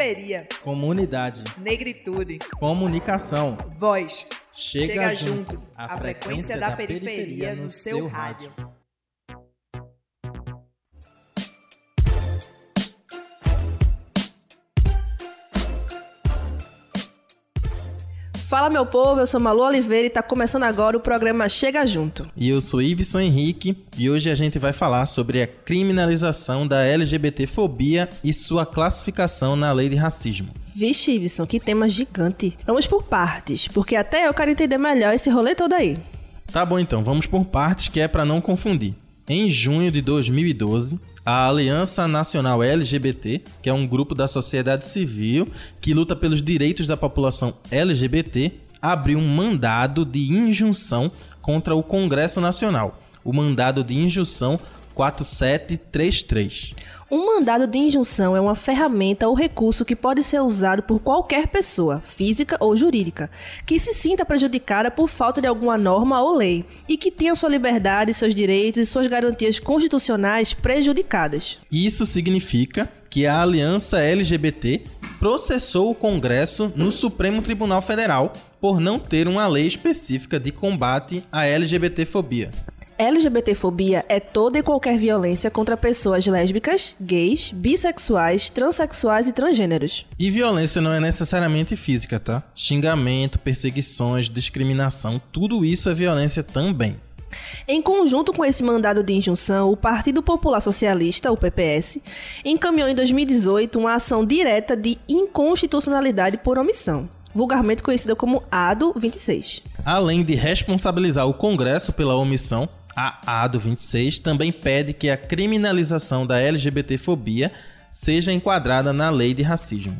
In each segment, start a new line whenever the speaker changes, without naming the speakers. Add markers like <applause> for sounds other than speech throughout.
Periferia.
Comunidade.
Negritude.
Comunicação.
Voz.
Chega,
Chega
junto.
junto. A frequência da periferia no seu rádio. Fala meu povo, eu sou Malu Oliveira e tá começando agora o programa Chega Junto.
E eu sou Iveson Henrique e hoje a gente vai falar sobre a criminalização da LGBTfobia e sua classificação na lei de racismo.
Vixe, Iveson, que tema gigante. Vamos por partes, porque até eu quero entender melhor esse rolê todo aí.
Tá bom então, vamos por partes que é para não confundir. Em junho de 2012, a Aliança Nacional LGBT, que é um grupo da sociedade civil que luta pelos direitos da população LGBT, abriu um mandado de injunção contra o Congresso Nacional. O mandado de injunção 4733.
Um mandado de injunção é uma ferramenta ou recurso que pode ser usado por qualquer pessoa, física ou jurídica, que se sinta prejudicada por falta de alguma norma ou lei e que tenha sua liberdade, seus direitos e suas garantias constitucionais prejudicadas.
Isso significa que a Aliança LGBT processou o Congresso no Supremo Tribunal Federal por não ter uma lei específica de combate à LGBTfobia.
LGBTfobia é toda e qualquer violência contra pessoas lésbicas, gays, bissexuais, transexuais e transgêneros.
E violência não é necessariamente física, tá? Xingamento, perseguições, discriminação, tudo isso é violência também.
Em conjunto com esse mandado de injunção, o Partido Popular Socialista, o PPS, encaminhou em 2018 uma ação direta de inconstitucionalidade por omissão vulgarmente conhecida como ADO 26.
Além de responsabilizar o Congresso pela omissão, a ADO 26 também pede que a criminalização da LGBTfobia seja enquadrada na lei de racismo.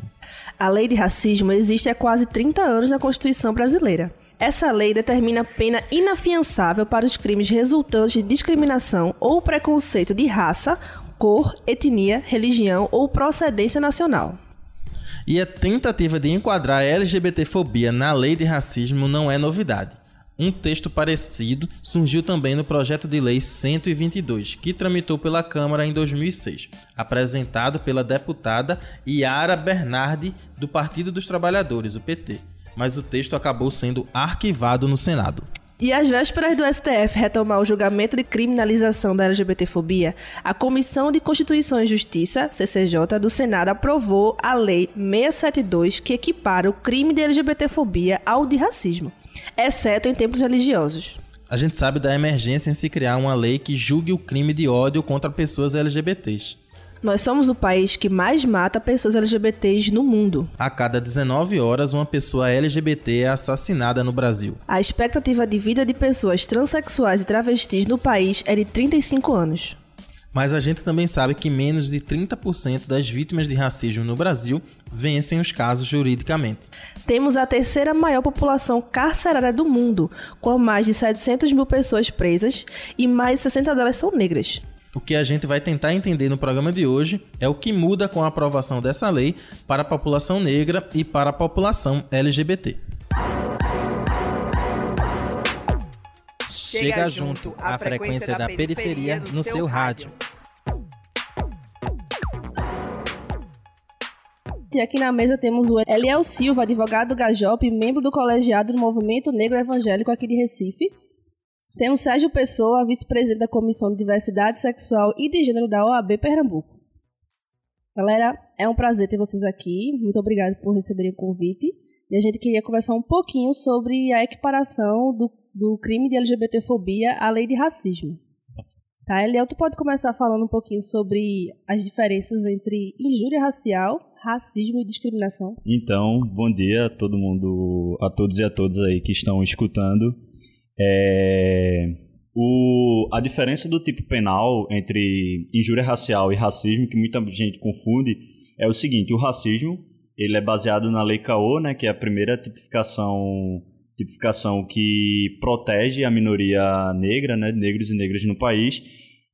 A lei de racismo existe há quase 30 anos na Constituição brasileira. Essa lei determina pena inafiançável para os crimes resultantes de discriminação ou preconceito de raça, cor, etnia, religião ou procedência nacional.
E a tentativa de enquadrar a LGBTfobia na lei de racismo não é novidade. Um texto parecido surgiu também no projeto de lei 122, que tramitou pela Câmara em 2006, apresentado pela deputada Yara Bernardi, do Partido dos Trabalhadores, o PT. Mas o texto acabou sendo arquivado no Senado.
E às vésperas do STF retomar o julgamento de criminalização da LGBTfobia, a Comissão de Constituição e Justiça, CCJ, do Senado aprovou a Lei 672, que equipara o crime de LGBTfobia ao de racismo, exceto em tempos religiosos.
A gente sabe da emergência em se criar uma lei que julgue o crime de ódio contra pessoas LGBTs.
Nós somos o país que mais mata pessoas LGBTs no mundo.
A cada 19 horas, uma pessoa LGBT é assassinada no Brasil.
A expectativa de vida de pessoas transexuais e travestis no país é de 35 anos.
Mas a gente também sabe que menos de 30% das vítimas de racismo no Brasil vencem os casos juridicamente.
Temos a terceira maior população carcerária do mundo, com mais de 700 mil pessoas presas e mais de 60 delas são negras.
O que a gente vai tentar entender no programa de hoje é o que muda com a aprovação dessa lei para a população negra e para a população LGBT. Chega junto a frequência da periferia no seu rádio.
E aqui na mesa temos o Eliel Silva, advogado do Gajop, membro do colegiado do Movimento Negro Evangélico aqui de Recife. Temos Sérgio Pessoa, vice-presidente da Comissão de Diversidade Sexual e de Gênero da OAB Pernambuco. Galera, é um prazer ter vocês aqui. Muito obrigado por receberem o convite. E a gente queria conversar um pouquinho sobre a equiparação do, do crime de LGBTfobia à lei de racismo. Tá, Eliel, tu pode começar falando um pouquinho sobre as diferenças entre injúria racial, racismo e discriminação?
Então, bom dia a todo mundo, a todos e a todas aí que estão escutando. É, o, a diferença do tipo penal entre injúria racial e racismo, que muita gente confunde, é o seguinte: o racismo ele é baseado na Lei Caô, né, que é a primeira tipificação tipificação que protege a minoria negra, né, negros e negras no país.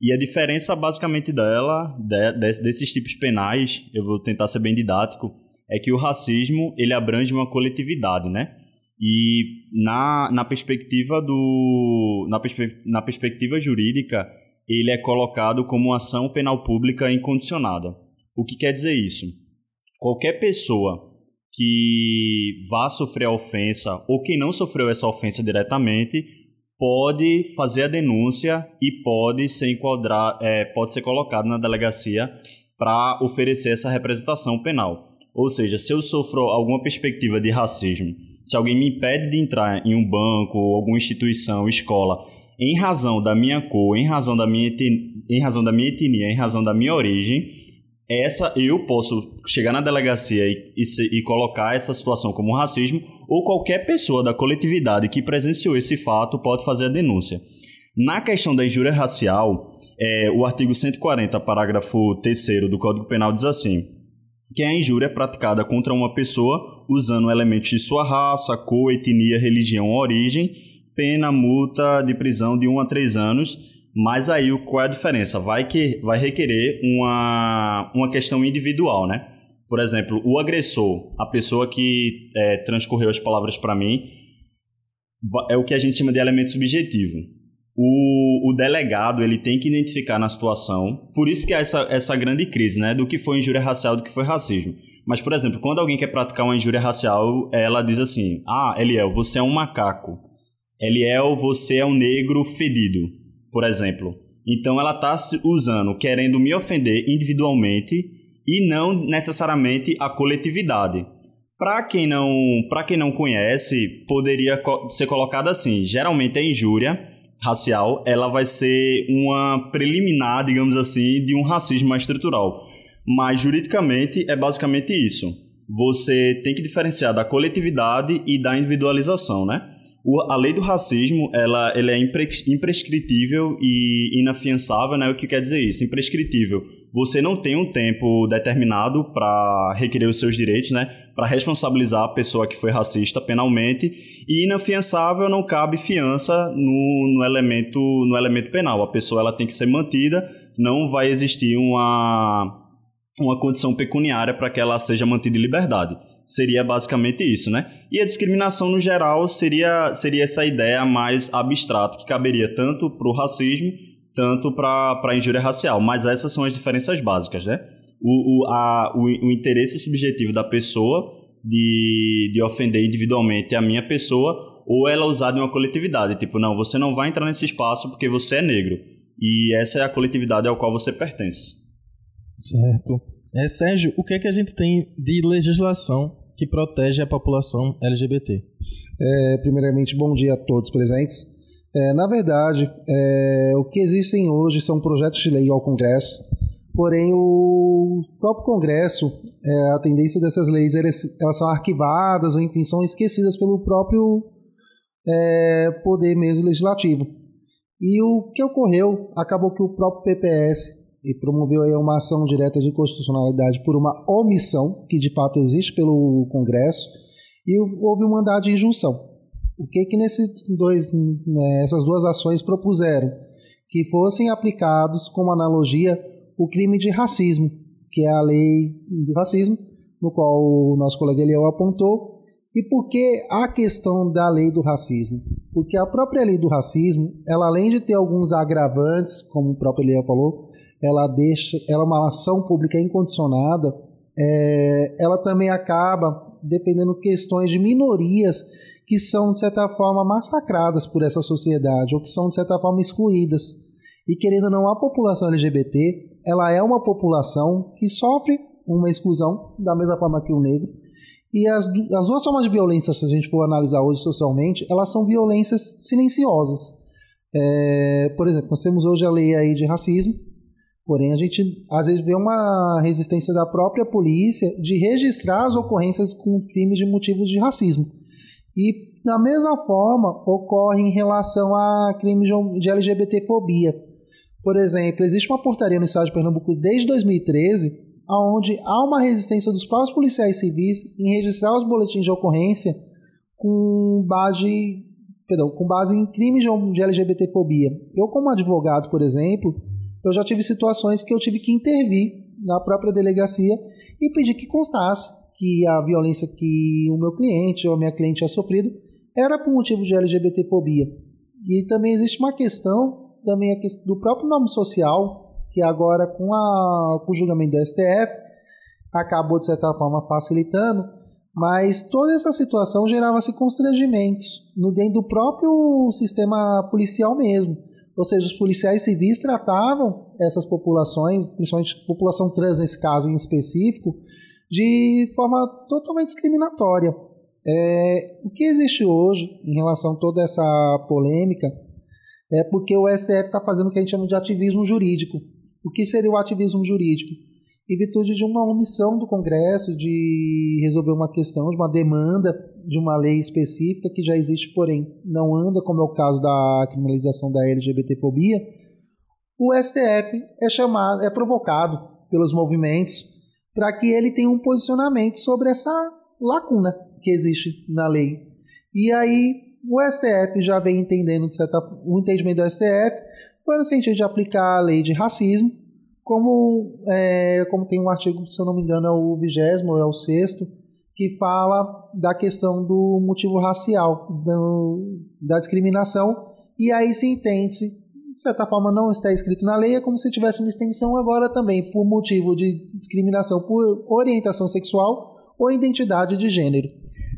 E a diferença basicamente dela, de, de, desses tipos penais, eu vou tentar ser bem didático, é que o racismo ele abrange uma coletividade, né? E na, na perspectiva do na, perspe, na perspectiva jurídica, ele é colocado como ação penal pública incondicionada. O que quer dizer isso? qualquer pessoa que vá sofrer a ofensa ou quem não sofreu essa ofensa diretamente pode fazer a denúncia e pode ser enquadrar, é, pode ser colocado na delegacia para oferecer essa representação penal. Ou seja, se eu sofro alguma perspectiva de racismo, se alguém me impede de entrar em um banco, alguma instituição, escola, em razão da minha cor, em razão da minha, em razão da minha etnia, em razão da minha origem, essa eu posso chegar na delegacia e, e, e, colocar essa situação como racismo, ou qualquer pessoa da coletividade que presenciou esse fato pode fazer a denúncia. Na questão da injúria racial, é, o artigo 140, parágrafo 3 do Código Penal diz assim: que a injúria é praticada contra uma pessoa usando elementos de sua raça, cor, etnia, religião ou origem, pena, multa de prisão de 1 a 3 anos mas aí qual é a diferença? Vai que vai requerer uma, uma questão individual, né? Por exemplo, o agressor, a pessoa que é, transcorreu as palavras para mim, é o que a gente chama de elemento subjetivo. O, o, delegado ele tem que identificar na situação, por isso que há essa, essa grande crise, né? Do que foi injúria racial, do que foi racismo. Mas, por exemplo, quando alguém quer praticar uma injúria racial, ela diz assim: Ah, Eliel, você é um macaco. Eliel, você é um negro fedido por exemplo. Então ela está usando, querendo me ofender individualmente e não necessariamente a coletividade. Para quem não, para quem não conhece, poderia ser colocado assim: geralmente a injúria racial, ela vai ser uma preliminar, digamos assim, de um racismo mais estrutural. Mas juridicamente é basicamente isso. Você tem que diferenciar da coletividade e da individualização, né? O, a lei do racismo ela, ela é impre, imprescritível e inafiançável, né? O que quer dizer isso? Imprescritível. Você não tem um tempo determinado para requerer os seus direitos, né? Para responsabilizar a pessoa que foi racista penalmente. E inafiançável não cabe fiança no, no, elemento, no elemento penal. A pessoa ela tem que ser mantida, não vai existir uma, uma condição pecuniária para que ela seja mantida em liberdade seria basicamente isso, né? E a discriminação no geral seria, seria essa ideia mais abstrata que caberia tanto para o racismo, tanto para a injúria racial. Mas essas são as diferenças básicas, né? O, o, a, o, o interesse subjetivo da pessoa de, de ofender individualmente a minha pessoa ou ela usar de uma coletividade. Tipo, não, você não vai entrar nesse espaço porque você é negro. E essa é a coletividade ao qual você pertence.
Certo. É, Sérgio, o que é que a gente tem de legislação que protege a população LGBT?
É, primeiramente, bom dia a todos presentes. É, na verdade, é, o que existem hoje são projetos de lei ao Congresso, porém o próprio Congresso, é, a tendência dessas leis elas, são arquivadas ou enfim são esquecidas pelo próprio é, poder mesmo legislativo. E o que ocorreu acabou que o próprio PPS e promoveu aí uma ação direta de inconstitucionalidade por uma omissão, que de fato existe pelo Congresso, e houve um mandado de injunção. O que que nesses dois, né, essas duas ações propuseram? Que fossem aplicados como analogia o crime de racismo, que é a lei do racismo, no qual o nosso colega Eliel apontou. E por que a questão da lei do racismo? Porque a própria lei do racismo, ela além de ter alguns agravantes, como o próprio Eliel falou, ela deixa, ela é uma ação pública incondicionada, é, ela também acaba dependendo questões de minorias que são de certa forma massacradas por essa sociedade ou que são de certa forma excluídas. E querendo ou não, a população LGBT, ela é uma população que sofre uma exclusão da mesma forma que o negro. E as, as duas formas de violência, se a gente for analisar hoje socialmente, elas são violências silenciosas. É, por exemplo, nós temos hoje a lei aí de racismo, Porém, a gente às vezes vê uma resistência da própria polícia de registrar as ocorrências com crimes de motivos de racismo. E, da mesma forma, ocorre em relação a crimes de LGBTfobia. Por exemplo, existe uma portaria no estado de Pernambuco desde 2013, onde há uma resistência dos próprios policiais civis em registrar os boletins de ocorrência com base, perdão, com base em crimes de LGBTfobia. Eu, como advogado, por exemplo, eu já tive situações que eu tive que intervir na própria delegacia e pedir que constasse que a violência que o meu cliente ou a minha cliente tinha sofrido era por motivo de LGBTfobia. E também existe uma questão, também a questão do próprio nome social, que agora com, a, com o julgamento do STF, acabou, de certa forma, facilitando, mas toda essa situação gerava-se constrangimentos no dentro do próprio sistema policial mesmo. Ou seja, os policiais civis tratavam essas populações, principalmente população trans nesse caso em específico, de forma totalmente discriminatória. É, o que existe hoje em relação a toda essa polêmica é porque o STF está fazendo o que a gente chama de ativismo jurídico. O que seria o ativismo jurídico? Em virtude de uma omissão do Congresso de resolver uma questão, de uma demanda de uma lei específica que já existe, porém não anda, como é o caso da criminalização da LGBTfobia, o STF é chamado, é provocado pelos movimentos para que ele tenha um posicionamento sobre essa lacuna que existe na lei. E aí o STF já vem entendendo, de certa o entendimento do STF foi no sentido de aplicar a lei de racismo, como, é, como tem um artigo, se eu não me engano, é o vigésimo é o sexto, que fala da questão do motivo racial, do, da discriminação, e aí se entende-se, de certa forma não está escrito na lei, é como se tivesse uma extensão agora também, por motivo de discriminação por orientação sexual ou identidade de gênero.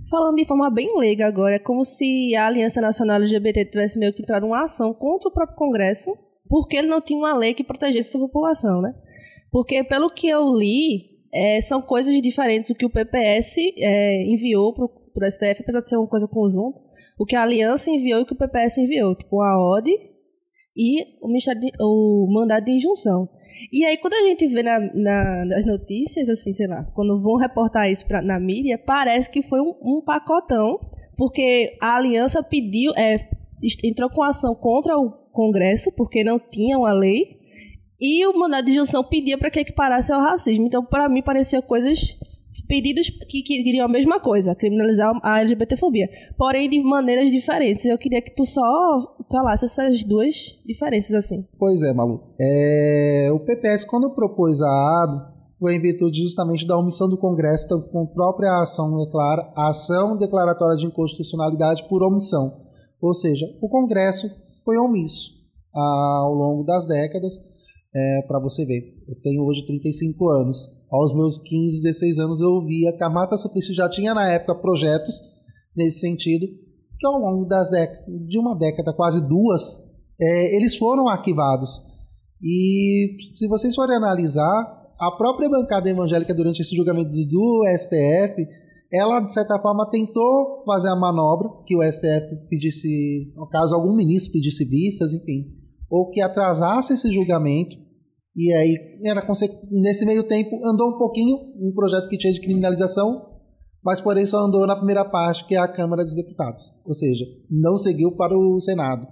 Falando de forma bem leiga agora, é como se a Aliança Nacional LGBT tivesse meio que entrado uma ação contra o próprio Congresso, porque ele não tinha uma lei que protegesse essa população, né? Porque, pelo que eu li, é, são coisas diferentes o que o PPS é, enviou para o STF, apesar de ser uma coisa conjunta, o que a Aliança enviou e o que o PPS enviou, tipo a OD e o, de, o mandado de injunção. E aí, quando a gente vê na, na, nas notícias, assim, sei lá, quando vão reportar isso pra, na mídia, parece que foi um, um pacotão, porque a aliança pediu, é, entrou com ação contra o Congresso, porque não tinha uma lei, e o mandado de injunção pedia para que equiparasse ao racismo. Então, para mim, parecia coisas pedidos que, queriam a mesma coisa, criminalizar a LGBTfobia, porém de maneiras diferentes. Eu queria que tu só falasse essas duas diferenças assim.
Pois é, Malu. É, o PPS, quando propôs a ADO, foi em virtude justamente da omissão do Congresso, tanto com a própria ação declara, a ação declaratória de inconstitucionalidade por omissão. Ou seja, o Congresso foi omisso ao longo das décadas. É, Para você ver, eu tenho hoje 35 anos aos meus 15, 16 anos, eu via que a Mata Suplicy já tinha na época projetos nesse sentido, que ao longo das décadas, de uma década, quase duas, é, eles foram arquivados. E se vocês forem analisar, a própria bancada evangélica durante esse julgamento do STF, ela de certa forma tentou fazer a manobra que o STF pedisse, no caso algum ministro pedisse vistas, enfim, ou que atrasasse esse julgamento e aí, era nesse meio tempo, andou um pouquinho um projeto que tinha de criminalização, mas porém só andou na primeira parte, que é a Câmara dos Deputados. Ou seja, não seguiu para o Senado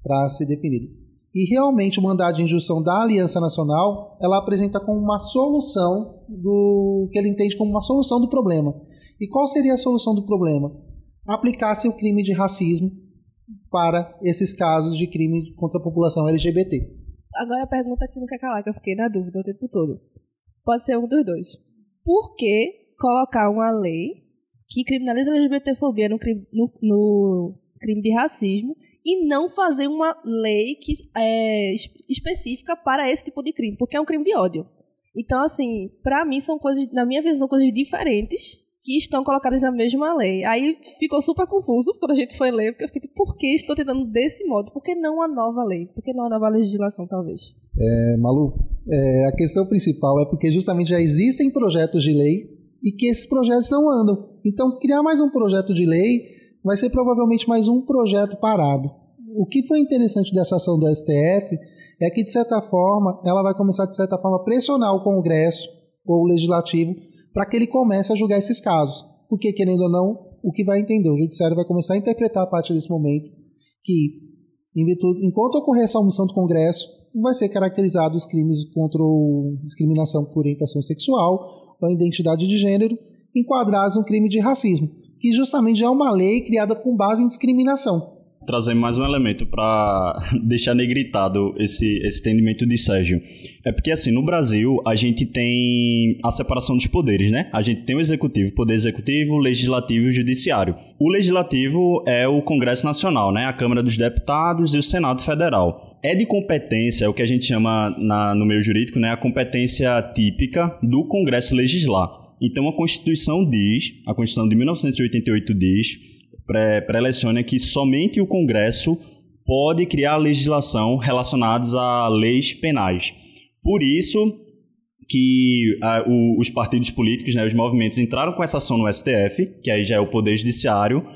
para ser definido. E realmente o mandado de injunção da Aliança Nacional, ela apresenta como uma solução do que ele entende como uma solução do problema. E qual seria a solução do problema? Aplicasse o crime de racismo para esses casos de crime contra a população LGBT.
Agora a pergunta que não quer calar, que eu fiquei na dúvida o tempo todo. Pode ser um dos dois. Por que colocar uma lei que criminaliza a LGBTfobia no no, no crime de racismo e não fazer uma lei que é específica para esse tipo de crime? Porque é um crime de ódio. Então, assim, para mim são coisas, na minha visão, coisas diferentes que estão colocadas na mesma lei. Aí ficou super confuso quando a gente foi ler, porque eu fiquei tipo, por que estou tentando desse modo? Por que não a nova lei? Por que não a nova legislação, talvez?
É, Malu, é, a questão principal é porque justamente já existem projetos de lei e que esses projetos não andam. Então, criar mais um projeto de lei vai ser provavelmente mais um projeto parado. O que foi interessante dessa ação do STF é que, de certa forma, ela vai começar, de certa forma, a pressionar o Congresso ou o Legislativo para que ele comece a julgar esses casos. Porque, querendo ou não, o que vai entender? O judiciário vai começar a interpretar a partir desse momento que, enquanto ocorrer essa omissão do Congresso, vai ser caracterizado os crimes contra discriminação por orientação sexual ou identidade de gênero, enquadrados no crime de racismo, que justamente é uma lei criada com base em discriminação.
Trazer mais um elemento para <laughs> deixar negritado esse, esse entendimento de Sérgio. É porque, assim, no Brasil, a gente tem a separação dos poderes, né? A gente tem o executivo, poder executivo, legislativo e judiciário. O legislativo é o Congresso Nacional, né? A Câmara dos Deputados e o Senado Federal. É de competência, é o que a gente chama na, no meio jurídico, né? A competência típica do Congresso legislar. Então, a Constituição diz, a Constituição de 1988 diz pré-eleciona que somente o Congresso pode criar legislação relacionadas a leis penais. Por isso que o, os partidos políticos, né, os movimentos entraram com essa ação no STF, que aí já é o poder judiciário,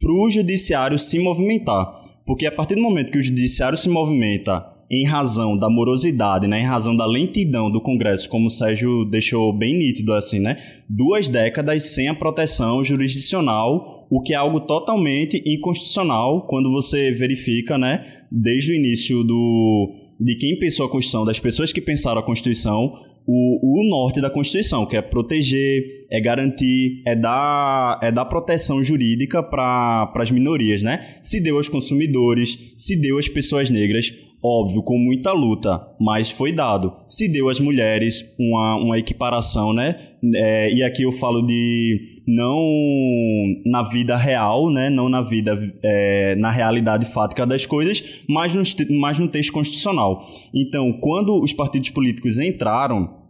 para o judiciário se movimentar. Porque a partir do momento que o judiciário se movimenta em razão da morosidade, né, em razão da lentidão do Congresso, como o Sérgio deixou bem nítido assim, né, duas décadas sem a proteção jurisdicional o que é algo totalmente inconstitucional quando você verifica, né, desde o início do, de quem pensou a Constituição, das pessoas que pensaram a Constituição, o, o norte da Constituição, que é proteger, é garantir, é dar, é dar proteção jurídica para as minorias, né? Se deu aos consumidores, se deu às pessoas negras, óbvio, com muita luta, mas foi dado. Se deu às mulheres uma, uma equiparação, né? É, e aqui eu falo de não na vida real, né? Não na vida, é, na realidade fática das coisas, mas no, mas no texto constitucional. Então, quando os partidos políticos entraram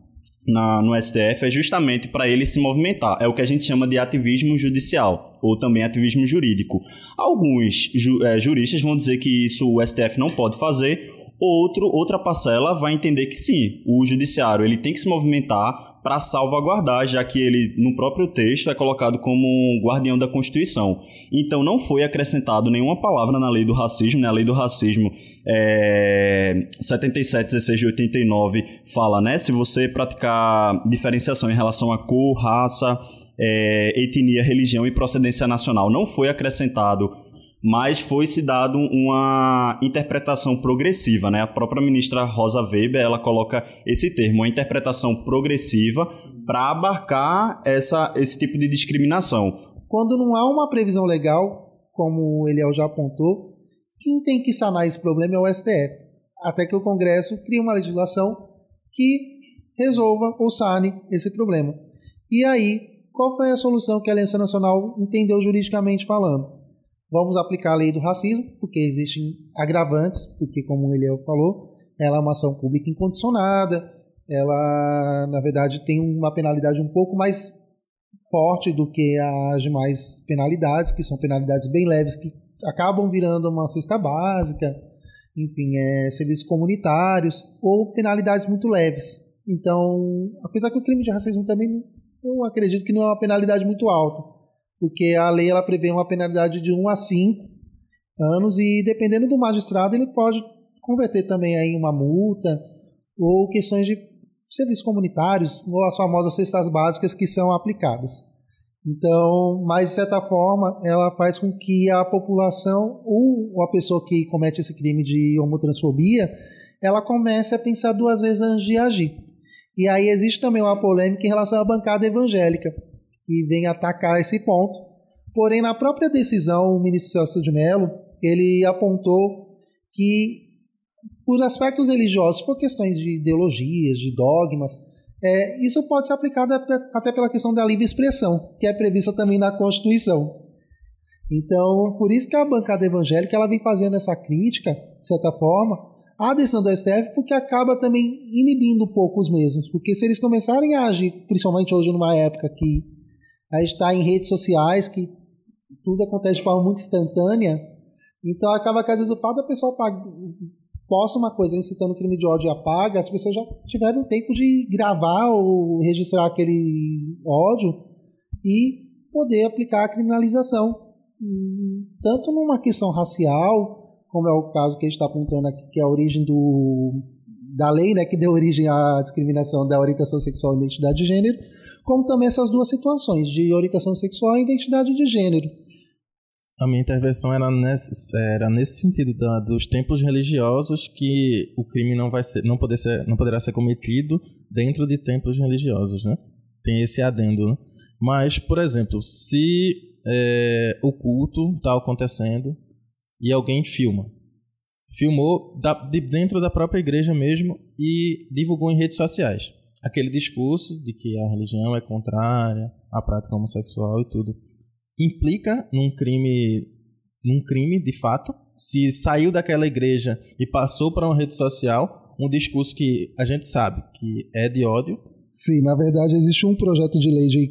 na, no STF é justamente para ele se movimentar. É o que a gente chama de ativismo judicial, ou também ativismo jurídico. Alguns ju, é, juristas vão dizer que isso o STF não pode fazer, outro, outra parcela vai entender que sim, o judiciário ele tem que se movimentar para salvaguardar, já que ele, no próprio texto, é colocado como um guardião da Constituição. Então, não foi acrescentado nenhuma palavra na lei do racismo, né? A lei do racismo é, 77, 16 de 89 fala, né? Se você praticar diferenciação em relação a cor, raça, é, etnia, religião e procedência nacional, não foi acrescentado mas foi se dado uma interpretação progressiva, né? A própria ministra Rosa Weber, ela coloca esse termo, uma interpretação progressiva para abarcar essa, esse tipo de discriminação.
Quando não há uma previsão legal, como o Eliel já apontou, quem tem que sanar esse problema é o STF, até que o Congresso crie uma legislação que resolva ou sane esse problema. E aí, qual foi a solução que a Aliança Nacional entendeu juridicamente falando? Vamos aplicar a lei do racismo, porque existem agravantes, porque, como ele falou, ela é uma ação pública incondicionada, ela, na verdade, tem uma penalidade um pouco mais forte do que as demais penalidades, que são penalidades bem leves, que acabam virando uma cesta básica, enfim, é, serviços comunitários, ou penalidades muito leves. Então, apesar que o crime de racismo também, eu acredito que não é uma penalidade muito alta porque a lei ela prevê uma penalidade de 1 a 5 anos e dependendo do magistrado ele pode converter também aí uma multa ou questões de serviços comunitários ou as famosas cestas básicas que são aplicadas. Então, mas de certa forma, ela faz com que a população ou a pessoa que comete esse crime de homotransfobia, ela comece a pensar duas vezes antes de agir. E aí existe também uma polêmica em relação à bancada evangélica, e vem atacar esse ponto. Porém, na própria decisão, o ministro Celso de Mello, ele apontou que, por aspectos religiosos, por questões de ideologias, de dogmas, é, isso pode ser aplicado até pela questão da livre expressão, que é prevista também na Constituição. Então, por isso que a bancada evangélica ela vem fazendo essa crítica, de certa forma, à decisão do STF, porque acaba também inibindo um pouco os mesmos. Porque se eles começarem a agir, principalmente hoje numa época que a gente está em redes sociais que tudo acontece de forma muito instantânea. Então acaba que às vezes o fato da pessoa posta uma coisa incitando crime de ódio e apaga, as pessoas já tiveram tempo de gravar ou registrar aquele ódio e poder aplicar a criminalização. Tanto numa questão racial, como é o caso que a gente está apontando aqui, que é a origem do, da lei né, que deu origem à discriminação da orientação sexual e identidade de gênero, como também essas duas situações, de orientação sexual e identidade de gênero.
A minha intervenção era nesse, era nesse sentido da, dos templos religiosos que o crime não vai ser, não, poder ser, não poderá ser cometido dentro de templos religiosos, né? Tem esse adendo, né? Mas, por exemplo, se é, o culto está acontecendo e alguém filma. Filmou da, de dentro da própria igreja mesmo e divulgou em redes sociais. Aquele discurso de que a religião é contrária à prática homossexual e tudo. Implica num crime, num crime de fato, se saiu daquela igreja e passou para uma rede social, um discurso que a gente sabe que é de ódio.
Sim, na verdade existe um projeto de lei de,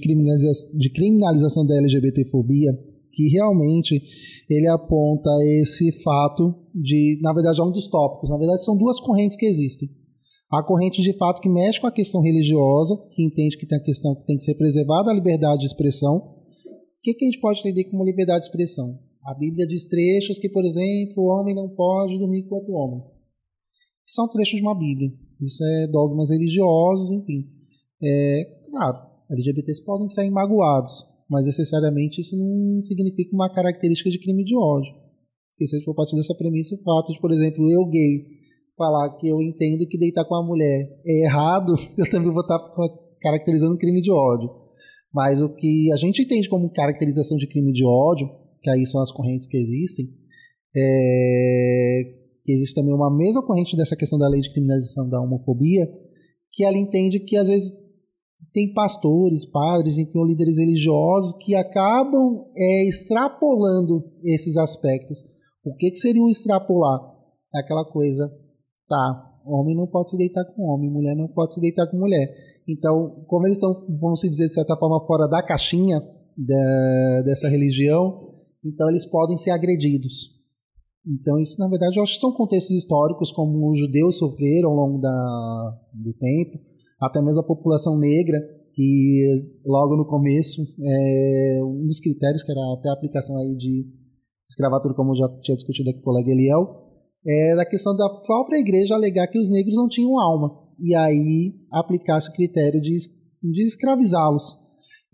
de criminalização da LGBTfobia que realmente ele aponta esse fato de, na verdade, é um dos tópicos. Na verdade, são duas correntes que existem. A corrente de fato que mexe com a questão religiosa, que entende que tem a questão que tem que ser preservada a liberdade de expressão. O que, que a gente pode entender como liberdade de expressão? A Bíblia diz trechos que, por exemplo, o homem não pode dormir com outro homem. São trechos de uma Bíblia. Isso é dogmas religiosos, enfim. É, claro, LGBTs podem sair magoados, mas necessariamente isso não significa uma característica de crime de ódio. Porque se a gente for partir dessa premissa, o fato de, por exemplo, eu gay falar que eu entendo que deitar com uma mulher é errado, <laughs> eu também vou estar caracterizando um crime de ódio. Mas o que a gente entende como caracterização de crime de ódio, que aí são as correntes que existem, é que existe também uma mesma corrente dessa questão da lei de criminalização da homofobia, que ela entende que às vezes tem pastores, padres, enfim, líderes religiosos que acabam é, extrapolando esses aspectos. O que, que seria o extrapolar? É aquela coisa, tá, homem não pode se deitar com homem, mulher não pode se deitar com mulher. Então, como eles estão, vamos se dizer, de certa forma, fora da caixinha da, dessa religião, então eles podem ser agredidos. Então, isso, na verdade, eu acho que são contextos históricos, como os judeus sofreram ao longo da, do tempo, até mesmo a população negra, que logo no começo, é, um dos critérios que era até a aplicação aí de escravatura, como já tinha discutido aqui com o colega Eliel, é da questão da própria igreja alegar que os negros não tinham alma, e aí aplicasse o critério de, de escravizá-los.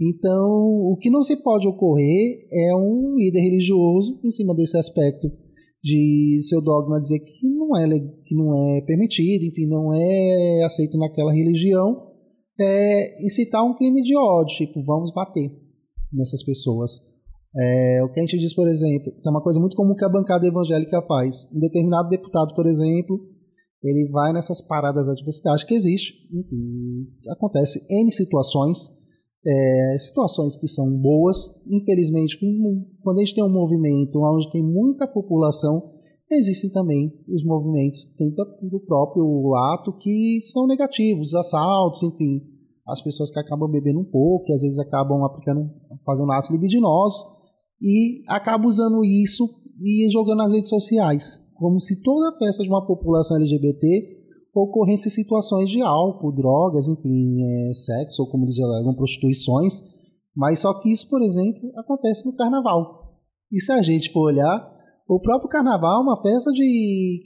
Então, o que não se pode ocorrer é um líder religioso, em cima desse aspecto de seu dogma dizer que não é, que não é permitido, enfim, não é aceito naquela religião, é incitar um crime de ódio, tipo, vamos bater nessas pessoas. É, o que a gente diz, por exemplo, que é uma coisa muito comum que a bancada evangélica faz. Um determinado deputado, por exemplo, ele vai nessas paradas da diversidade que existe, enfim, acontece N situações, é, situações que são boas. Infelizmente, quando a gente tem um movimento onde tem muita população, existem também os movimentos do próprio ato que são negativos, assaltos, enfim, as pessoas que acabam bebendo um pouco, que às vezes acabam aplicando, fazendo atos libidinosos e acabam usando isso e jogando nas redes sociais, como se toda festa de uma população LGBT ocorrência situações de álcool, drogas, enfim, é, sexo, ou como eles alegam, prostituições, mas só que isso, por exemplo, acontece no carnaval. E se a gente for olhar, o próprio carnaval é uma festa de,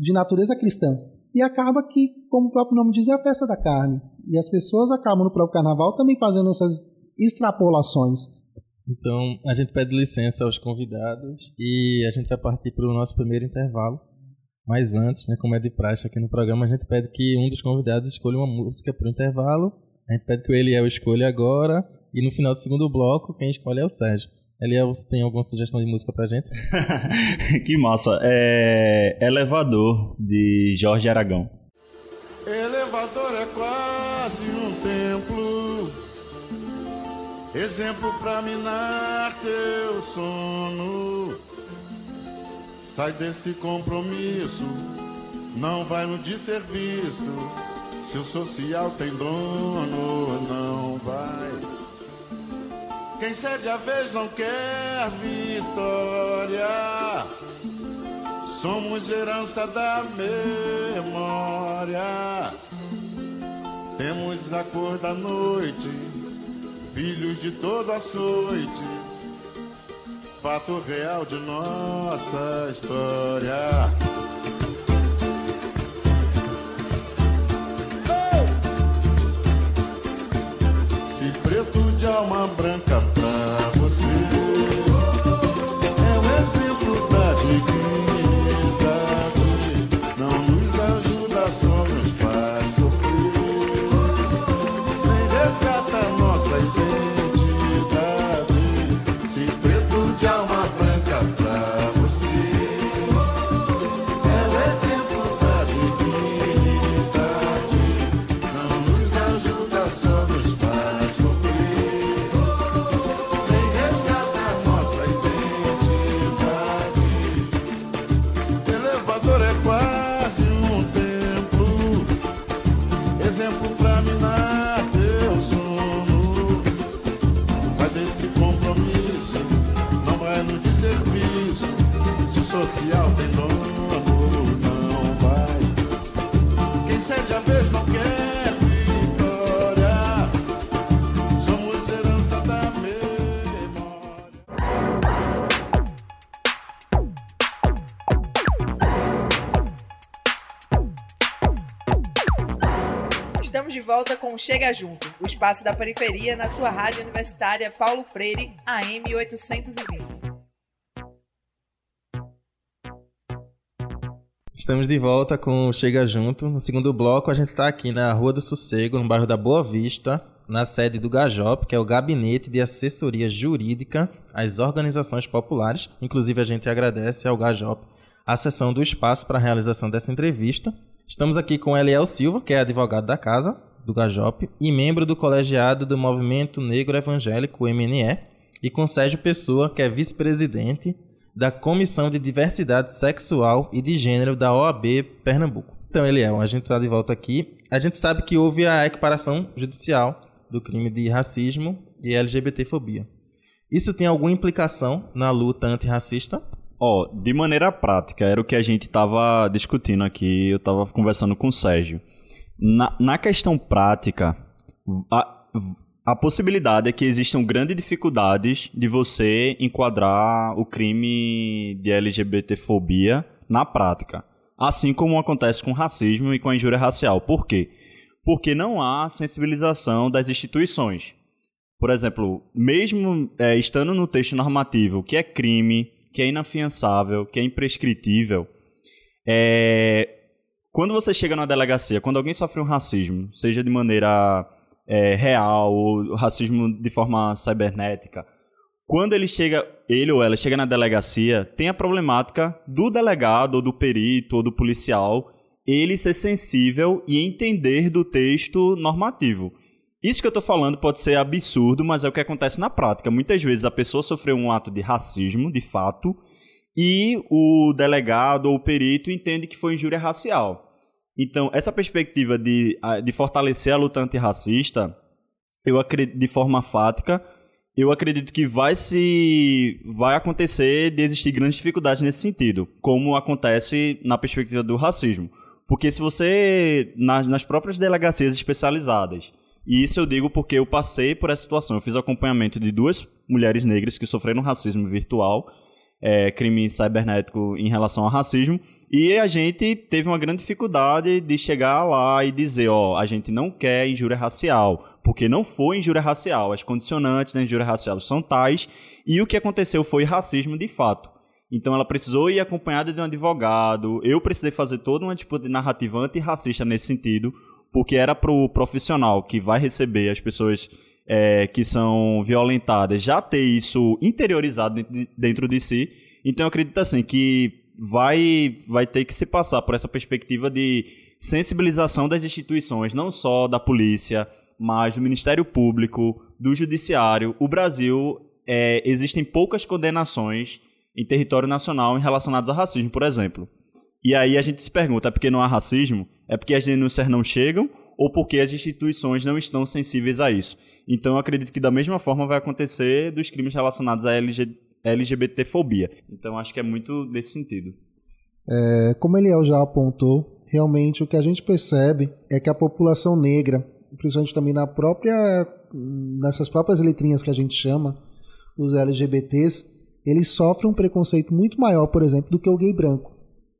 de natureza cristã. E acaba que, como o próprio nome diz, é a festa da carne. E as pessoas acabam no próprio carnaval também fazendo essas extrapolações.
Então, a gente pede licença aos convidados e a gente vai partir para o nosso primeiro intervalo. Mas antes, né, como é de praxe aqui no programa, a gente pede que um dos convidados escolha uma música para o intervalo. A gente pede que o Eliel escolha agora. E no final do segundo bloco, quem escolhe é o Sérgio. Eliel, você tem alguma sugestão de música pra gente? <laughs>
que massa. É Elevador, de Jorge Aragão.
Elevador é quase um templo, exemplo pra minar teu sono Sai desse compromisso, não vai no desserviço. Se o social tem dono, não vai. Quem cede a vez não quer vitória. Somos herança da memória. Temos a cor da noite, filhos de toda açoite fato real de nossa história. Se preto de alma branca
Estamos de volta com Chega Junto, o espaço da periferia na sua rádio universitária Paulo Freire, AM 820.
Estamos de volta com Chega Junto. No segundo bloco, a gente está aqui na Rua do Sossego, no bairro da Boa Vista, na sede do GAJOP, que é o Gabinete de Assessoria Jurídica às Organizações Populares. Inclusive, a gente agradece ao GAJOP a sessão do espaço para a realização dessa entrevista. Estamos aqui com Eliel Silva, que é advogado da casa do GAJOP e membro do colegiado do Movimento Negro Evangélico, MNE, e com Sérgio Pessoa, que é vice-presidente da Comissão de Diversidade Sexual e de Gênero da OAB Pernambuco. Então, Eliel, a gente está de volta aqui. A gente sabe que houve a equiparação judicial do crime de racismo e LGBTfobia. Isso tem alguma implicação na luta antirracista?
Ó, oh, de maneira prática, era o que a gente estava discutindo aqui, eu estava conversando com o Sérgio. Na, na questão prática, a, a possibilidade é que existam grandes dificuldades de você enquadrar o crime de LGBTfobia na prática. Assim como acontece com racismo e com a injúria racial. Por quê? Porque não há sensibilização das instituições. Por exemplo, mesmo é, estando no texto normativo que é crime, que é inafiançável, que é imprescritível, é, quando você chega na delegacia, quando alguém sofre um racismo, seja de maneira é, real ou racismo de forma cibernética, quando ele chega, ele ou ela chega na delegacia, tem a problemática do delegado, ou do perito, ou do policial, ele ser sensível e entender do texto normativo. Isso que eu estou falando pode ser absurdo, mas é o que acontece na prática. Muitas vezes a pessoa sofreu um ato de racismo, de fato, e o delegado ou o perito entende que foi injúria racial. Então, essa perspectiva de, de fortalecer a luta antirracista, eu acredito, de forma fática, eu acredito que vai se vai acontecer de existir grandes dificuldades nesse sentido, como acontece na perspectiva do racismo. Porque se você, nas, nas próprias delegacias especializadas, e isso eu digo porque eu passei por essa situação, eu fiz acompanhamento de duas mulheres negras que sofreram racismo virtual, é, crime cibernético em relação ao racismo, e a gente teve uma grande dificuldade de chegar lá e dizer, ó, a gente não quer injúria racial, porque não foi injúria racial, as condicionantes da injúria racial são tais, e o que aconteceu foi racismo de fato. Então ela precisou ir acompanhada de um advogado, eu precisei fazer toda uma de narrativa antirracista nesse sentido, porque era para o profissional que vai receber as pessoas é, que são violentadas já ter isso interiorizado dentro de si. Então eu acredito assim que vai, vai ter que se passar por essa perspectiva de sensibilização das instituições, não só da polícia, mas do Ministério Público, do Judiciário. O Brasil, é, existem poucas condenações em território nacional relacionadas a racismo, por exemplo. E aí a gente se pergunta, é porque não há racismo? É porque as denúncias não chegam? Ou porque as instituições não estão sensíveis a isso? Então eu acredito que da mesma forma vai acontecer dos crimes relacionados a LGBT LGBTfobia. Então acho que é muito nesse sentido.
É, como Eliel já apontou, realmente o que a gente percebe é que a população negra, principalmente também na própria, nessas próprias letrinhas que a gente chama, os LGBTs, eles sofrem um preconceito muito maior, por exemplo, do que o gay branco.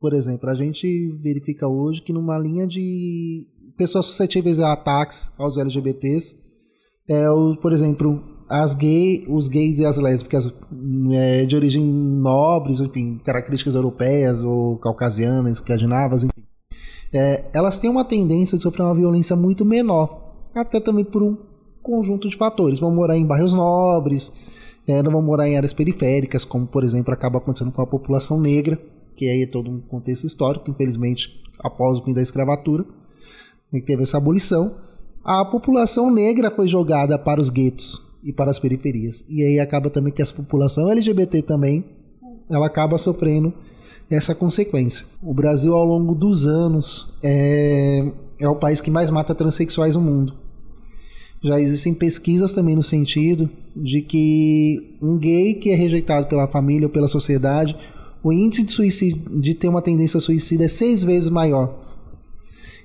Por exemplo, a gente verifica hoje que numa linha de pessoas suscetíveis a ataques aos LGBTs, é, o, por exemplo, as gay, os gays e as lésbicas é, de origem nobres, enfim, características europeias ou caucasianas, escandinavas, enfim, é, elas têm uma tendência de sofrer uma violência muito menor, até também por um conjunto de fatores. Vão morar em bairros nobres, é, não vão morar em áreas periféricas, como por exemplo acaba acontecendo com a população negra, que aí é todo um contexto histórico, infelizmente, após o fim da escravatura, que teve essa abolição. A população negra foi jogada para os guetos, e para as periferias. E aí acaba também que essa população LGBT também, ela acaba sofrendo essa consequência. O Brasil, ao longo dos anos, é, é o país que mais mata transexuais no mundo. Já existem pesquisas também no sentido de que um gay que é rejeitado pela família ou pela sociedade, o índice de suicídio, de ter uma tendência a suicídio é seis vezes maior.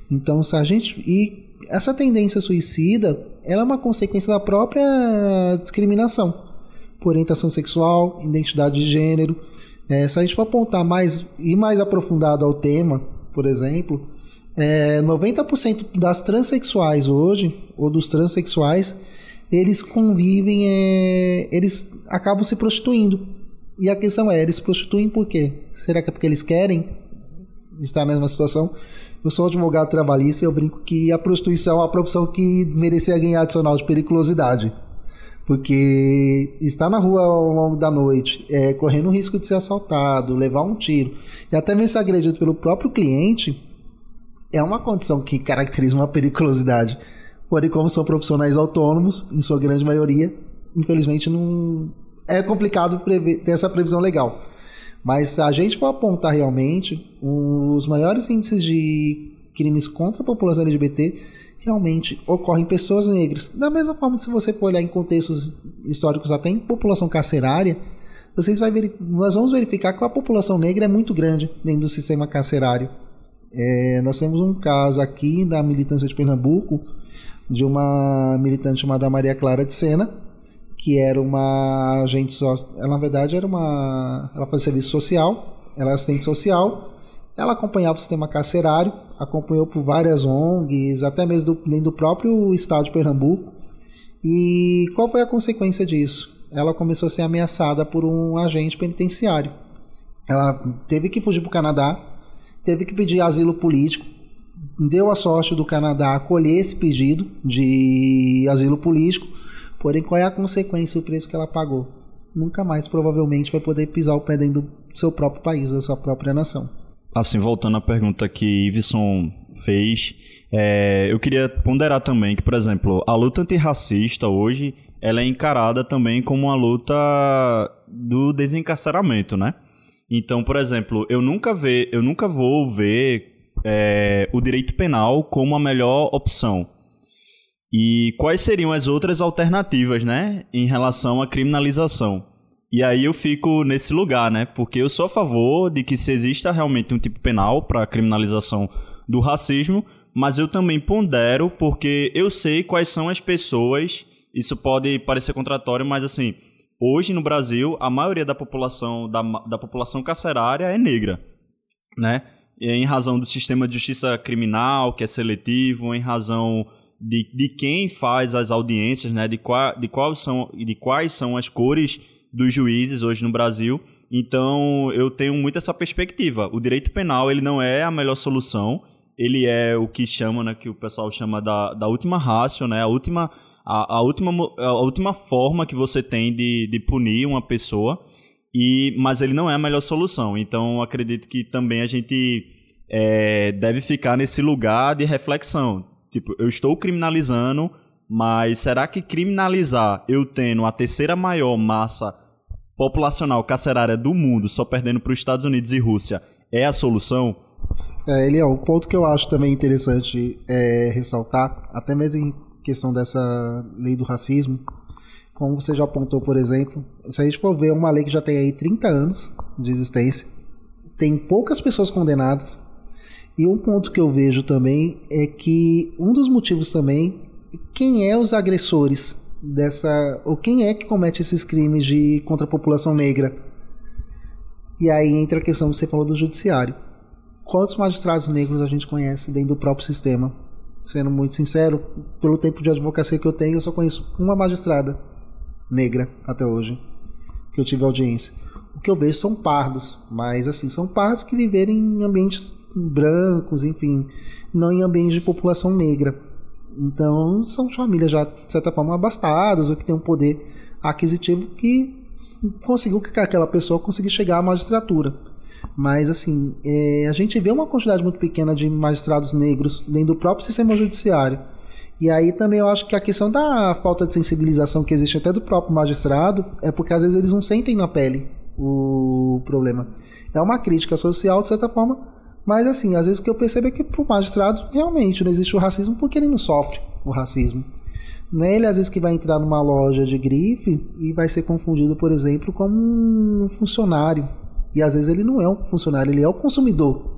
Então, se a gente. E essa tendência suicida ela é uma consequência da própria discriminação por orientação sexual, identidade de gênero. É, se a gente for apontar mais e mais aprofundado ao tema, por exemplo, É, 90% das transexuais hoje, ou dos transexuais, eles convivem, é, eles acabam se prostituindo. E a questão é, eles prostituem por quê? Será que é porque eles querem estar na mesma situação? Eu sou advogado trabalhista e eu brinco que a prostituição é uma profissão que merecia ganhar adicional de periculosidade. Porque estar na rua ao longo da noite, é, correndo o risco de ser assaltado, levar um tiro, e até mesmo ser agredido pelo próprio cliente, é uma condição que caracteriza uma periculosidade. Porém, como são profissionais autônomos, em sua grande maioria, infelizmente não é complicado prever, ter essa previsão legal. Mas se a gente for apontar realmente, os maiores índices de crimes contra a população LGBT realmente ocorrem em pessoas negras. Da mesma forma que se você for olhar em contextos históricos até em população carcerária, vocês vai nós vamos verificar que a população negra é muito grande dentro do sistema carcerário. É, nós temos um caso aqui da militância de Pernambuco, de uma militante chamada Maria Clara de Sena, que era uma agente sócio. Ela, na verdade, era uma. Ela fazia serviço social, ela era assistente social. Ela acompanhava o sistema carcerário, acompanhou por várias ONGs, até mesmo do, dentro do próprio estado de Pernambuco. E qual foi a consequência disso? Ela começou a ser ameaçada por um agente penitenciário. Ela teve que fugir para o Canadá, teve que pedir asilo político, deu a sorte do Canadá acolher esse pedido de asilo político Porém, qual é a consequência, o preço que ela pagou? Nunca mais provavelmente vai poder pisar o pé dentro do seu próprio país, da sua própria nação.
Assim, voltando à pergunta que Iveson fez, é, eu queria ponderar também que, por exemplo, a luta antirracista hoje ela é encarada também como uma luta do desencarceramento, né? Então, por exemplo, eu nunca, vê, eu nunca vou ver é, o direito penal como a melhor opção. E quais seriam as outras alternativas, né, em relação à criminalização? E aí eu fico nesse lugar, né? Porque eu sou a favor de que se exista realmente um tipo penal para a criminalização do racismo, mas eu também pondero porque eu sei quais são as pessoas. Isso pode parecer contraditório, mas assim, hoje no Brasil a maioria da população da, da população carcerária é negra, né? E em razão do sistema de justiça criminal que é seletivo, em razão de, de quem faz as audiências, né? De, qual, de, qual são, de quais são as cores dos juízes hoje no Brasil. Então, eu tenho muito essa perspectiva. O direito penal, ele não é a melhor solução. Ele é o que chama, né, que o pessoal chama da, da última rácio, né? A última, a, a, última, a última forma que você tem de, de punir uma pessoa. E, mas ele não é a melhor solução. Então, acredito que também a gente é, deve ficar nesse lugar de reflexão Tipo, eu estou criminalizando, mas será que criminalizar eu tendo a terceira maior massa populacional carcerária do mundo, só perdendo para os Estados Unidos e Rússia, é a solução?
É, Eliel, o ponto que eu acho também interessante é ressaltar, até mesmo em questão dessa lei do racismo, como você já apontou, por exemplo, se a gente for ver uma lei que já tem aí 30 anos de existência, tem poucas pessoas condenadas, e um ponto que eu vejo também é que um dos motivos também quem é os agressores dessa ou quem é que comete esses crimes de contra a população negra. E aí entra a questão que você falou do judiciário. Quantos magistrados negros a gente conhece dentro do próprio sistema? Sendo muito sincero, pelo tempo de advocacia que eu tenho, eu só conheço uma magistrada negra até hoje que eu tive audiência. O que eu vejo são pardos, mas assim, são pardos que viveram em ambientes brancos, enfim, não em ambiente de população negra. Então, são famílias já, de certa forma, abastadas, ou que têm um poder aquisitivo que conseguiu que aquela pessoa conseguisse chegar à magistratura. Mas, assim, é, a gente vê uma quantidade muito pequena de magistrados negros dentro do próprio sistema judiciário. E aí também eu acho que a questão da falta de sensibilização que existe até do próprio magistrado é porque às vezes eles não sentem na pele o problema. É uma crítica social, de certa forma, mas assim, às vezes o que eu percebo é que pro magistrado realmente não existe o racismo porque ele não sofre o racismo. Não é ele às vezes que vai entrar numa loja de grife e vai ser confundido, por exemplo, como um funcionário. E às vezes ele não é um funcionário, ele é o consumidor.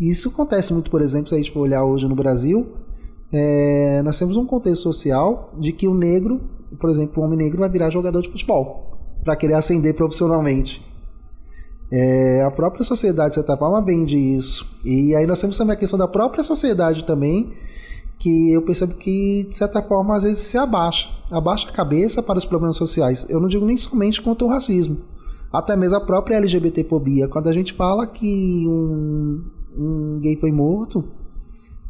Isso acontece muito, por exemplo, se a gente for olhar hoje no Brasil, é, nós temos um contexto social de que o negro, por exemplo, o homem negro vai virar jogador de futebol para querer ascender profissionalmente. É, a própria sociedade, de certa forma, vende isso. E aí nós temos também a questão da própria sociedade também, que eu percebo que, de certa forma, às vezes se abaixa. Abaixa a cabeça para os problemas sociais. Eu não digo nem somente contra o racismo. Até mesmo a própria LGBTfobia. Quando a gente fala que um, um gay foi morto,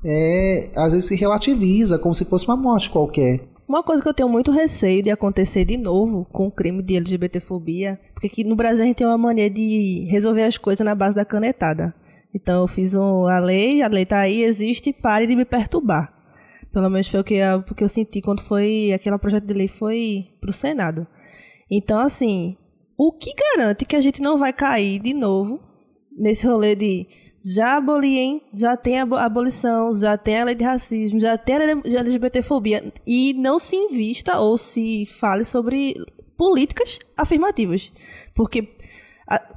é, às vezes se relativiza, como se fosse uma morte qualquer.
Uma coisa que eu tenho muito receio de acontecer de novo com o crime de LGBTfobia, porque aqui no Brasil a gente tem uma mania de resolver as coisas na base da canetada. Então eu fiz um, a lei, a lei tá aí, existe, pare de me perturbar. Pelo menos foi o que, que eu senti quando foi aquele projeto de lei foi pro Senado. Então, assim, o que garante que a gente não vai cair de novo nesse rolê de já aboliem, já tem a abolição, já tem a lei de racismo, já tem a LGBTfobia e não se invista ou se fale sobre políticas afirmativas. Porque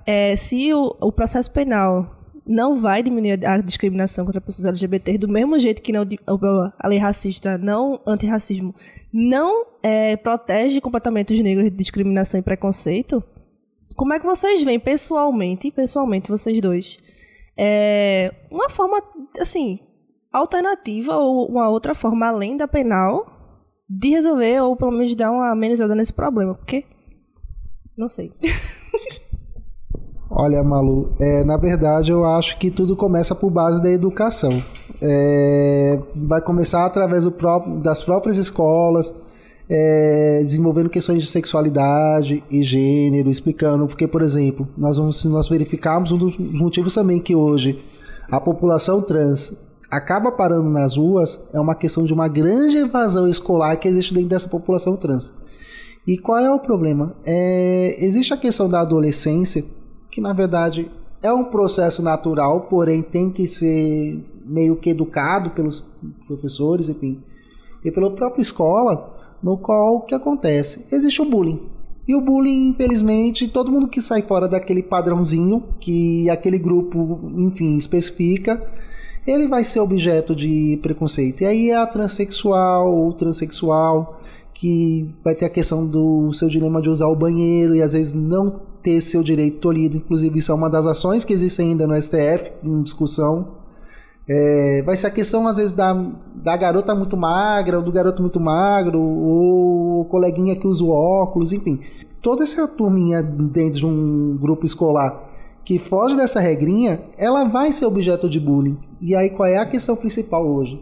é, se o, o, processo penal não vai diminuir a discriminação contra pessoas LGBT do mesmo jeito que não, a lei racista, não antirracismo, não é, protege completamente os negros de discriminação e preconceito, como é que vocês veem pessoalmente, pessoalmente vocês dois, é, uma forma, assim, alternativa ou uma outra forma além da penal de resolver ou pelo menos dar uma amenizada nesse problema, porque não sei. <laughs>
Olha, Malu, é, na verdade eu acho que tudo começa por base da educação. É, vai começar através próprio, das próprias escolas, é, desenvolvendo questões de sexualidade e gênero, explicando, porque, por exemplo, nós vamos, se nós verificarmos um dos motivos também que hoje a população trans acaba parando nas ruas é uma questão de uma grande evasão escolar que existe dentro dessa população trans. E qual é o problema? É, existe a questão da adolescência, que na verdade é um processo natural, porém tem que ser meio que educado pelos professores, enfim, e pela própria escola, no qual o que acontece? Existe o bullying. E o bullying, infelizmente, todo mundo que sai fora daquele padrãozinho que aquele grupo, enfim, especifica, ele vai ser objeto de preconceito. E aí é a transexual, o transexual, que vai ter a questão do seu dilema de usar o banheiro e às vezes não ter seu direito tolhido. Inclusive, isso é uma das ações que existem ainda no STF em discussão é, vai ser a questão, às vezes, da, da garota muito magra, ou do garoto muito magro, ou o coleguinha que usa o óculos, enfim. Toda essa turminha dentro de um grupo escolar que foge dessa regrinha, ela vai ser objeto de bullying. E aí qual é a questão principal hoje?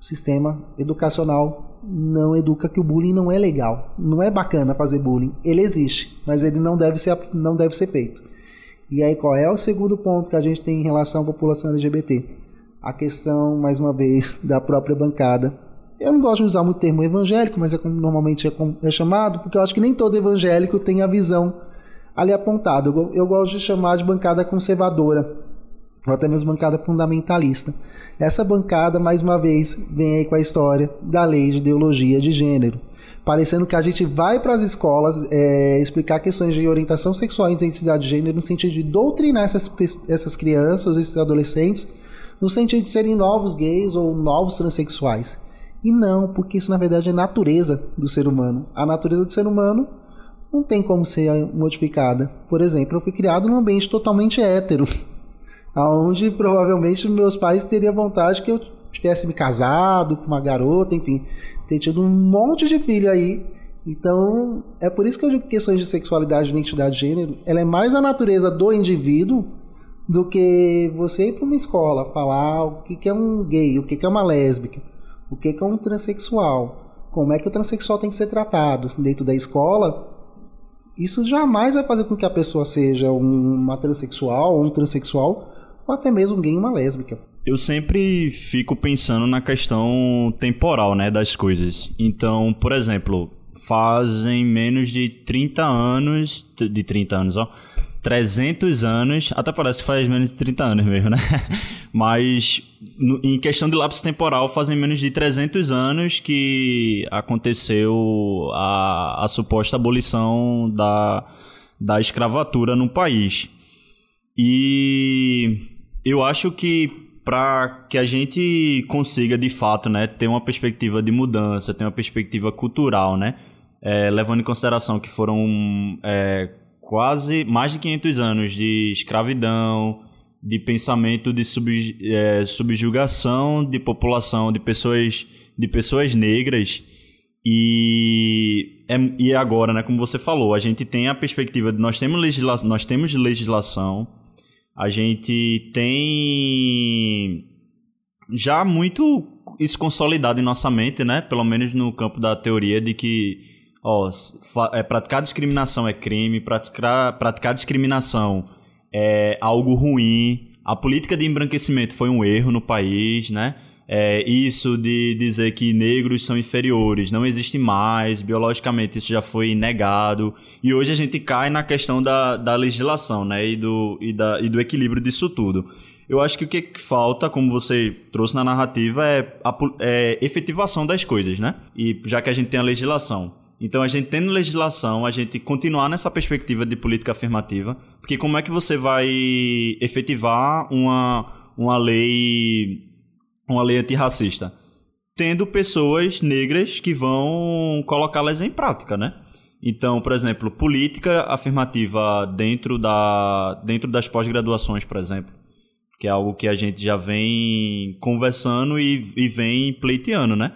O sistema educacional não educa que o bullying não é legal. Não é bacana fazer bullying. Ele existe, mas ele não deve ser, não deve ser feito. E aí qual é o segundo ponto que a gente tem em relação à população LGBT? A questão, mais uma vez, da própria bancada. Eu não gosto de usar muito o termo evangélico, mas é como normalmente é, é, chamado, porque eu acho que nem todo evangélico tem a visão ali apontada. Eu, eu gosto de chamar de bancada conservadora, ou até mesmo bancada fundamentalista. Essa bancada, mais uma vez, vem aí com a história da lei de ideologia de gênero. Parecendo que a gente vai para as escolas é, explicar questões de orientação sexual e identidade de gênero no sentido de doutrinar essas, essas crianças, esses adolescentes, no sentido de serem novos gays ou novos transexuais. E não, porque isso na verdade é natureza do ser humano. A natureza do ser humano não tem como ser modificada. Por exemplo, eu fui criado num ambiente totalmente hétero, <laughs> aonde provavelmente meus pais teriam vontade que eu tivesse me casado com uma garota, enfim, ter tido um monte de filho aí. Então, é por isso que eu digo que questões de sexualidade identidade de gênero, ela é mais a natureza do indivíduo do que você ir para uma escola falar o que, é um gay, o que, é uma lésbica, o que, que é um transexual, como é que o transexual tem que ser tratado dentro da escola. Isso jamais vai fazer com que a pessoa seja uma transexual um transexual ou até mesmo um gay e uma lésbica.
Eu sempre fico pensando na questão temporal, né, das coisas. Então, por exemplo, fazem menos de 30 anos, de 30 anos, ó, 300 anos, até parece que faz menos de 30 anos mesmo, né? <laughs> Mas no, em questão de lapso temporal, fazem menos de 300 anos que aconteceu a, a suposta abolição da, da escravatura no país. E eu acho que para que a gente consiga de fato né, ter uma perspectiva de mudança, ter uma perspectiva cultural, né? É, levando em consideração que foram é, quase mais de 500 anos de escravidão, de pensamento de sub, é, subjugação de população, de pessoas, de pessoas negras. E, é, e agora, né, como você falou, a gente tem a perspectiva de nós temos, legisla, nós temos legislação, a gente tem já muito isso consolidado em nossa mente, né? Pelo menos no campo da teoria de que ó, é, praticar discriminação é crime, praticar, praticar discriminação é algo ruim. A política de embranquecimento foi um erro no país, né? É, isso de dizer que negros são inferiores não existe mais, biologicamente isso já foi negado. E hoje a gente cai na questão da, da legislação né? e, do, e, da, e do equilíbrio disso tudo. Eu acho que o que falta, como você trouxe na narrativa, é a é efetivação das coisas, né? E já que a gente tem a legislação. Então, a gente tendo legislação, a gente continuar nessa perspectiva de política afirmativa, porque como é que você vai efetivar uma, uma lei uma lei antirracista? Tendo pessoas negras que vão colocá-las em prática, né? Então, por exemplo, política afirmativa dentro, da, dentro das pós-graduações, por exemplo, que é algo que a gente já vem conversando e, e vem pleiteando, né?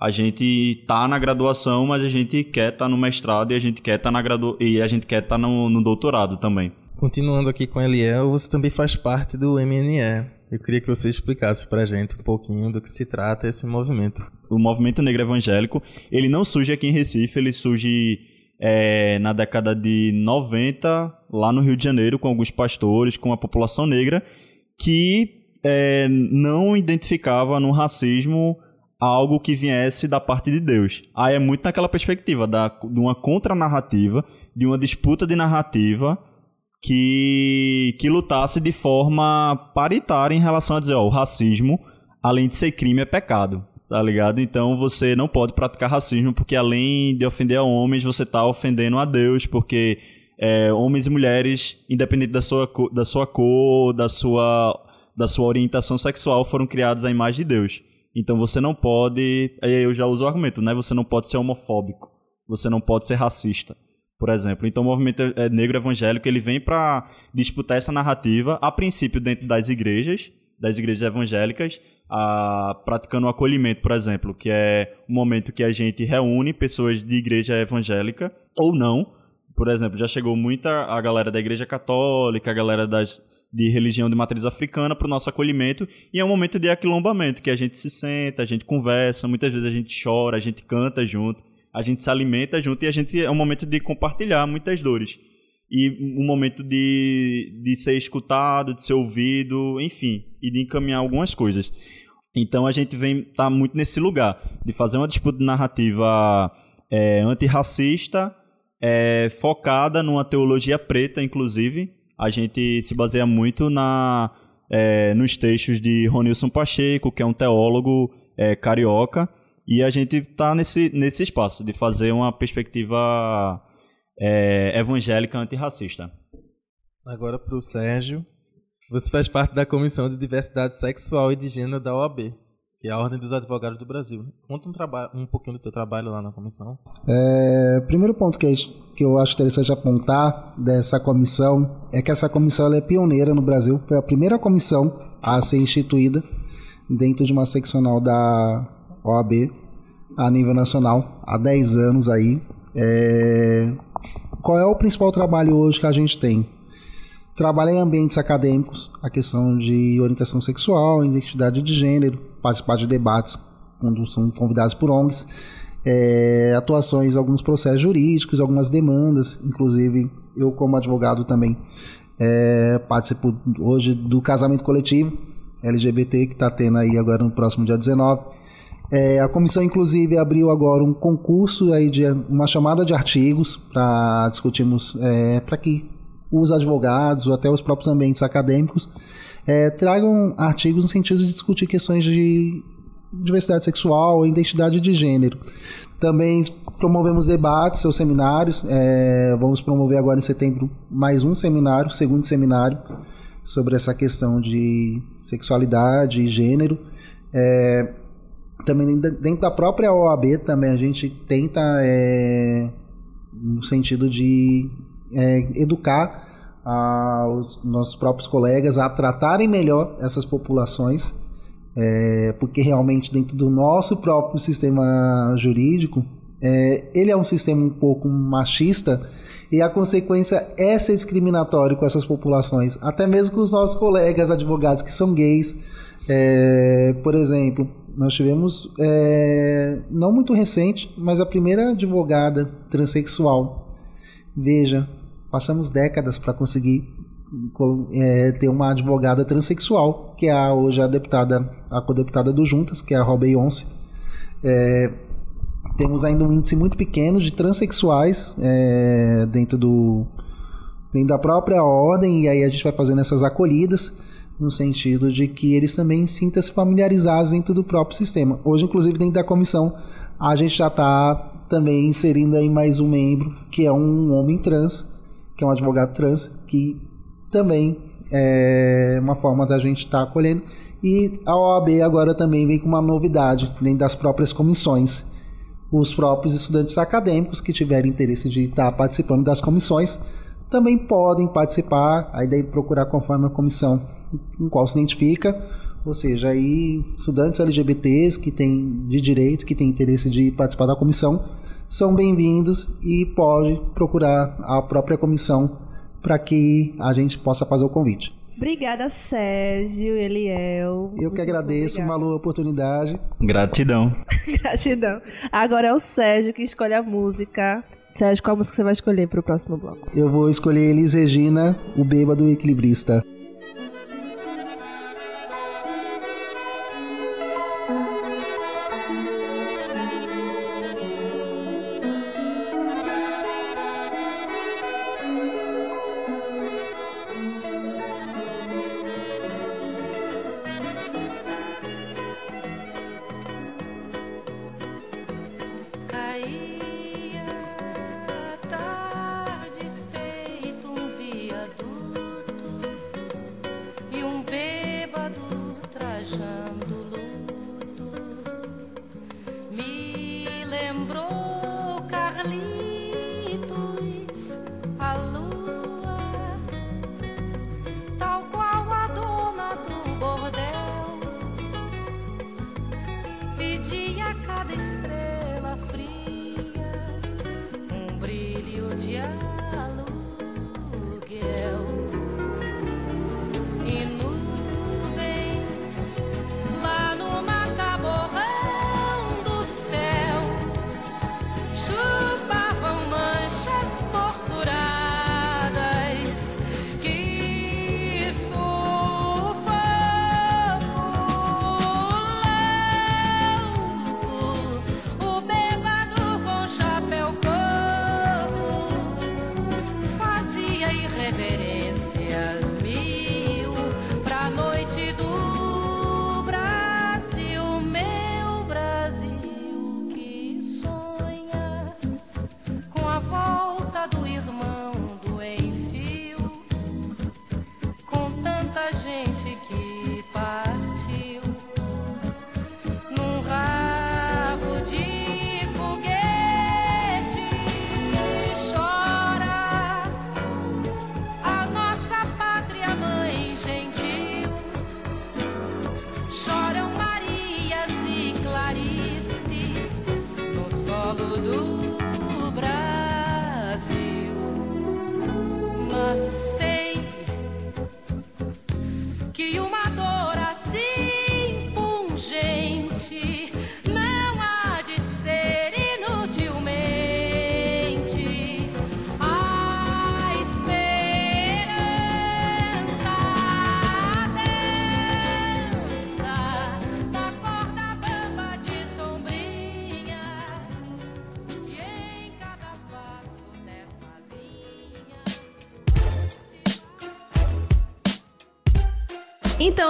A gente tá na graduação, mas a gente quer estar tá no mestrado e a gente quer estar tá na gradu... e a gente quer estar tá no, no doutorado também.
Continuando aqui com a Eliel, você também faz parte do MNE. Eu queria que você explicasse pra gente um pouquinho do que se trata esse movimento.
O movimento negro evangélico, ele não surge aqui em Recife, ele surge é, na década de 90, lá no Rio de Janeiro, com alguns pastores, com a população negra, que é, não identificava no racismo algo que viesse da parte de Deus. Aí é muito naquela perspectiva da, de uma contranarrativa, de uma disputa de narrativa que, que lutasse de forma paritária em relação a dizer, ó, o racismo, além de ser crime, é pecado. Tá ligado? Então você não pode praticar racismo porque além de ofender a homens, você está ofendendo a Deus, porque é, homens e mulheres, independente da sua, da sua cor, da sua, da sua orientação sexual, foram criados à imagem de Deus. Então você não pode. Aí eu já uso o argumento, né? Você não pode ser homofóbico. Você não pode ser racista, por exemplo. Então o movimento é, negro evangélico ele vem para disputar essa narrativa, a princípio dentro das igrejas, das igrejas evangélicas, a, praticando o acolhimento, por exemplo, que é o momento que a gente reúne pessoas de igreja evangélica ou não. Por exemplo, já chegou muita a galera da igreja católica, a galera das de religião de matriz africana para o nosso acolhimento e é um momento de aquilombamento que a gente se senta, a gente conversa, muitas vezes a gente chora, a gente canta junto, a gente se alimenta junto e a gente é um momento de compartilhar muitas dores e um momento de, de ser escutado, de ser ouvido, enfim, e de encaminhar algumas coisas. Então a gente vem tá muito nesse lugar de fazer uma disputa narrativa é, antirracista, é, focada numa teologia preta, inclusive, a gente se baseia muito na, é, nos textos de Ronilson Pacheco, que é um teólogo é, carioca, e a gente está nesse, nesse espaço de fazer uma perspectiva é, evangélica antirracista.
Agora para o Sérgio. Você faz parte da Comissão de Diversidade Sexual e de Gênero da OAB é a Ordem dos Advogados do Brasil. Conta um, um pouquinho do teu trabalho lá na comissão.
É, primeiro ponto que, que eu acho interessante apontar dessa comissão é que essa comissão é pioneira no Brasil, foi a primeira comissão a ser instituída dentro de uma seccional da OAB a nível nacional, há 10 anos aí. É, qual é o principal trabalho hoje que a gente tem? Trabalha em ambientes acadêmicos, a questão de orientação sexual, identidade de gênero, participar de debates quando são convidados por ONGs, é, atuações, alguns processos jurídicos, algumas demandas, inclusive eu como advogado também é, participo hoje do casamento coletivo LGBT que está tendo aí agora no próximo dia 19. É, a comissão, inclusive, abriu agora um concurso aí de uma chamada de artigos para discutirmos é, para que os advogados ou até os próprios ambientes acadêmicos é, tragam artigos no sentido de discutir questões de diversidade sexual e identidade de gênero. Também promovemos debates ou seminários. É, vamos promover agora em setembro mais um seminário, segundo seminário, sobre essa questão de sexualidade e gênero. É, também dentro da própria OAB também a gente tenta é, no sentido de
é, educar a, os nossos próprios colegas a tratarem melhor essas populações, é, porque realmente dentro do nosso próprio sistema jurídico, é, ele é um sistema um pouco machista e a consequência é ser discriminatório com essas populações, até mesmo com os nossos colegas advogados que são gays. É, por exemplo, nós tivemos, é, não muito recente, mas a primeira advogada transexual. Veja, passamos décadas para conseguir é, ter uma advogada transexual, que é a, hoje a deputada, a co-deputada do Juntas, que é a Rob Beyoncé. É, temos ainda um índice muito pequeno de transexuais é, dentro, do, dentro da própria ordem, e aí a gente vai fazendo essas acolhidas no sentido de que eles também sintam-se familiarizados dentro do próprio sistema. Hoje, inclusive, dentro da comissão, a gente já está também inserindo aí mais um membro, que é um homem trans, que é um advogado trans, que também é uma forma da gente estar tá acolhendo. E a OAB agora também vem com uma novidade dentro das próprias comissões. Os próprios estudantes acadêmicos que tiverem interesse de estar tá participando das comissões também podem participar, aí daí procurar conforme a comissão em qual se identifica, ou seja, aí estudantes LGBTs que têm de direito, que têm interesse de participar da comissão, são bem-vindos e pode procurar a própria comissão para que a gente possa fazer o convite.
Obrigada, Sérgio, Eliel.
Eu que agradeço, Malu, a oportunidade.
Gratidão. <laughs>
Gratidão. Agora é o Sérgio que escolhe a música. Sérgio, qual música você vai escolher para o próximo bloco?
Eu vou escolher Elis Regina, o bêbado equilibrista. voodoo.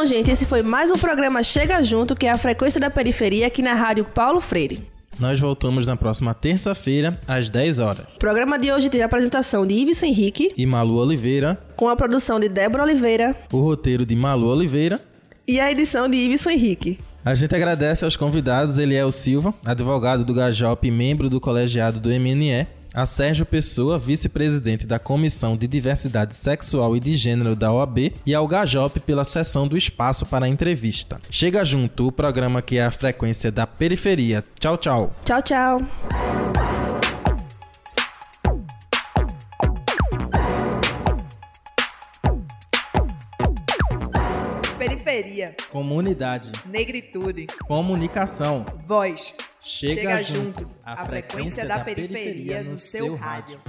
Então, gente, esse foi mais um programa Chega Junto, que é a frequência da periferia aqui na Rádio Paulo Freire.
Nós voltamos na próxima terça-feira, às 10 horas.
O programa de hoje teve a apresentação de Ives Henrique
e Malu Oliveira,
com a produção de Débora Oliveira,
o roteiro de Malu Oliveira
e a edição de Ives Henrique.
A gente agradece aos convidados Eliel Silva, advogado do Gajop e membro do colegiado do MNE, a Sérgio Pessoa, vice-presidente da Comissão de Diversidade Sexual e de Gênero da OAB, e ao Gajop pela sessão do espaço para a entrevista. Chega junto, o programa que é a frequência da periferia. Tchau, tchau.
Tchau, tchau.
Periferia,
Comunidade,
negritude,
comunicação.
voz.
Chega,
Chega
junto,
junto, a frequência da periferia no seu rádio.